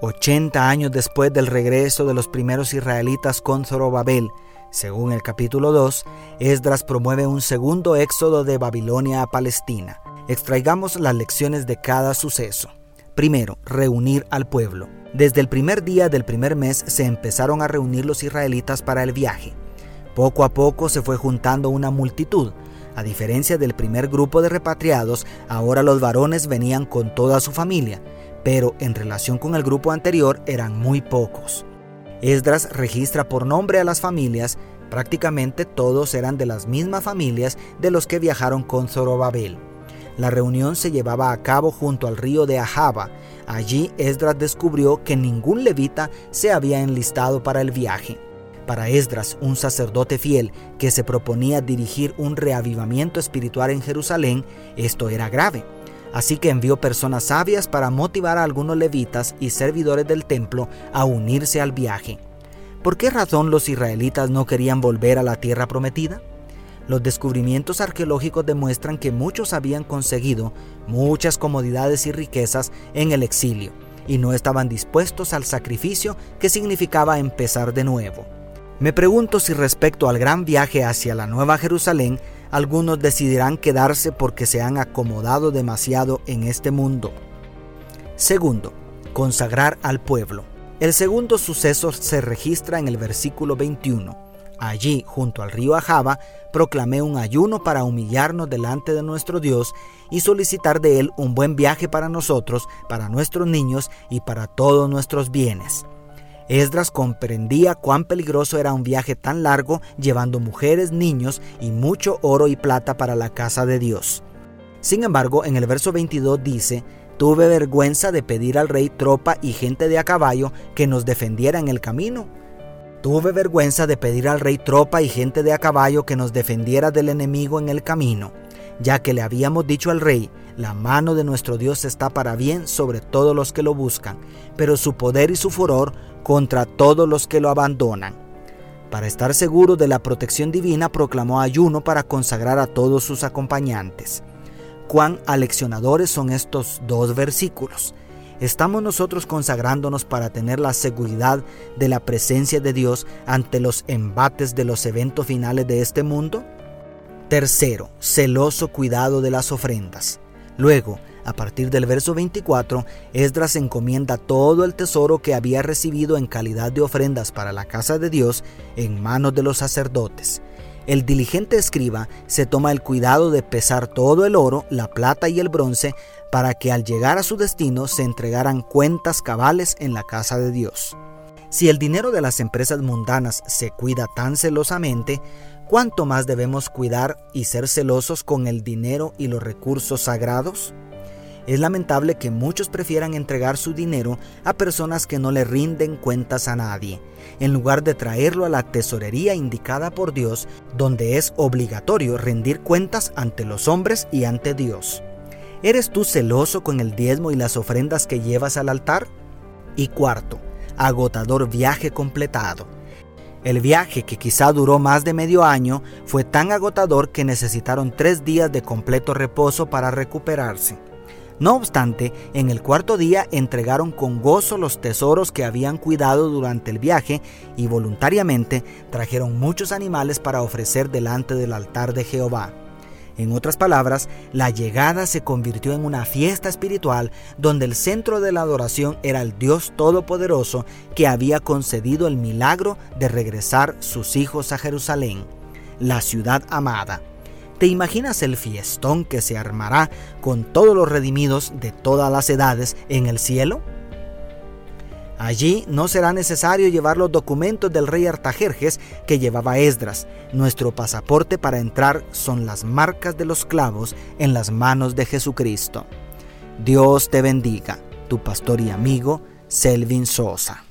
80 años después del regreso de los primeros israelitas con Zorobabel, según el capítulo 2, Esdras promueve un segundo éxodo de Babilonia a Palestina. Extraigamos las lecciones de cada suceso. Primero, reunir al pueblo. Desde el primer día del primer mes se empezaron a reunir los israelitas para el viaje. Poco a poco se fue juntando una multitud. A diferencia del primer grupo de repatriados, ahora los varones venían con toda su familia pero en relación con el grupo anterior eran muy pocos. Esdras registra por nombre a las familias, prácticamente todos eran de las mismas familias de los que viajaron con Zorobabel. La reunión se llevaba a cabo junto al río de Ahaba. Allí Esdras descubrió que ningún levita se había enlistado para el viaje. Para Esdras, un sacerdote fiel que se proponía dirigir un reavivamiento espiritual en Jerusalén, esto era grave Así que envió personas sabias para motivar a algunos levitas y servidores del templo a unirse al viaje. ¿Por qué razón los israelitas no querían volver a la tierra prometida? Los descubrimientos arqueológicos demuestran que muchos habían conseguido muchas comodidades y riquezas en el exilio y no estaban dispuestos al sacrificio que significaba empezar de nuevo. Me pregunto si respecto al gran viaje hacia la Nueva Jerusalén algunos decidirán quedarse porque se han acomodado demasiado en este mundo. Segundo, consagrar al pueblo. El segundo suceso se registra en el versículo 21. Allí, junto al río Ajaba, proclamé un ayuno para humillarnos delante de nuestro Dios y solicitar de Él un buen viaje para nosotros, para nuestros niños y para todos nuestros bienes. Esdras comprendía cuán peligroso era un viaje tan largo llevando mujeres, niños y mucho oro y plata para la casa de Dios. Sin embargo, en el verso 22 dice, Tuve vergüenza de pedir al rey tropa y gente de a caballo que nos defendiera en el camino. Tuve vergüenza de pedir al rey tropa y gente de a caballo que nos defendiera del enemigo en el camino, ya que le habíamos dicho al rey, la mano de nuestro Dios está para bien sobre todos los que lo buscan, pero su poder y su furor contra todos los que lo abandonan. Para estar seguro de la protección divina, proclamó ayuno para consagrar a todos sus acompañantes. Cuán aleccionadores son estos dos versículos. ¿Estamos nosotros consagrándonos para tener la seguridad de la presencia de Dios ante los embates de los eventos finales de este mundo? Tercero, celoso cuidado de las ofrendas. Luego, a partir del verso 24, Esdras encomienda todo el tesoro que había recibido en calidad de ofrendas para la casa de Dios en manos de los sacerdotes. El diligente escriba se toma el cuidado de pesar todo el oro, la plata y el bronce para que al llegar a su destino se entregaran cuentas cabales en la casa de Dios. Si el dinero de las empresas mundanas se cuida tan celosamente, ¿cuánto más debemos cuidar y ser celosos con el dinero y los recursos sagrados? Es lamentable que muchos prefieran entregar su dinero a personas que no le rinden cuentas a nadie, en lugar de traerlo a la tesorería indicada por Dios, donde es obligatorio rendir cuentas ante los hombres y ante Dios. ¿Eres tú celoso con el diezmo y las ofrendas que llevas al altar? Y cuarto, agotador viaje completado. El viaje, que quizá duró más de medio año, fue tan agotador que necesitaron tres días de completo reposo para recuperarse. No obstante, en el cuarto día entregaron con gozo los tesoros que habían cuidado durante el viaje y voluntariamente trajeron muchos animales para ofrecer delante del altar de Jehová. En otras palabras, la llegada se convirtió en una fiesta espiritual donde el centro de la adoración era el Dios Todopoderoso que había concedido el milagro de regresar sus hijos a Jerusalén, la ciudad amada. ¿Te imaginas el fiestón que se armará con todos los redimidos de todas las edades en el cielo? Allí no será necesario llevar los documentos del rey Artajerjes que llevaba Esdras. Nuestro pasaporte para entrar son las marcas de los clavos en las manos de Jesucristo. Dios te bendiga, tu pastor y amigo Selvin Sosa.